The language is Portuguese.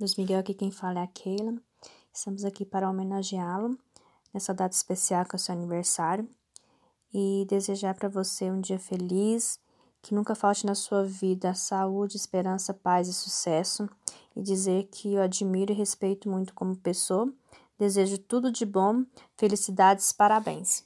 Luiz Miguel aqui quem fala é a Keila. Estamos aqui para homenageá-lo nessa data especial que é o seu aniversário e desejar para você um dia feliz, que nunca falte na sua vida saúde, esperança, paz e sucesso e dizer que eu admiro e respeito muito como pessoa. Desejo tudo de bom, felicidades, parabéns.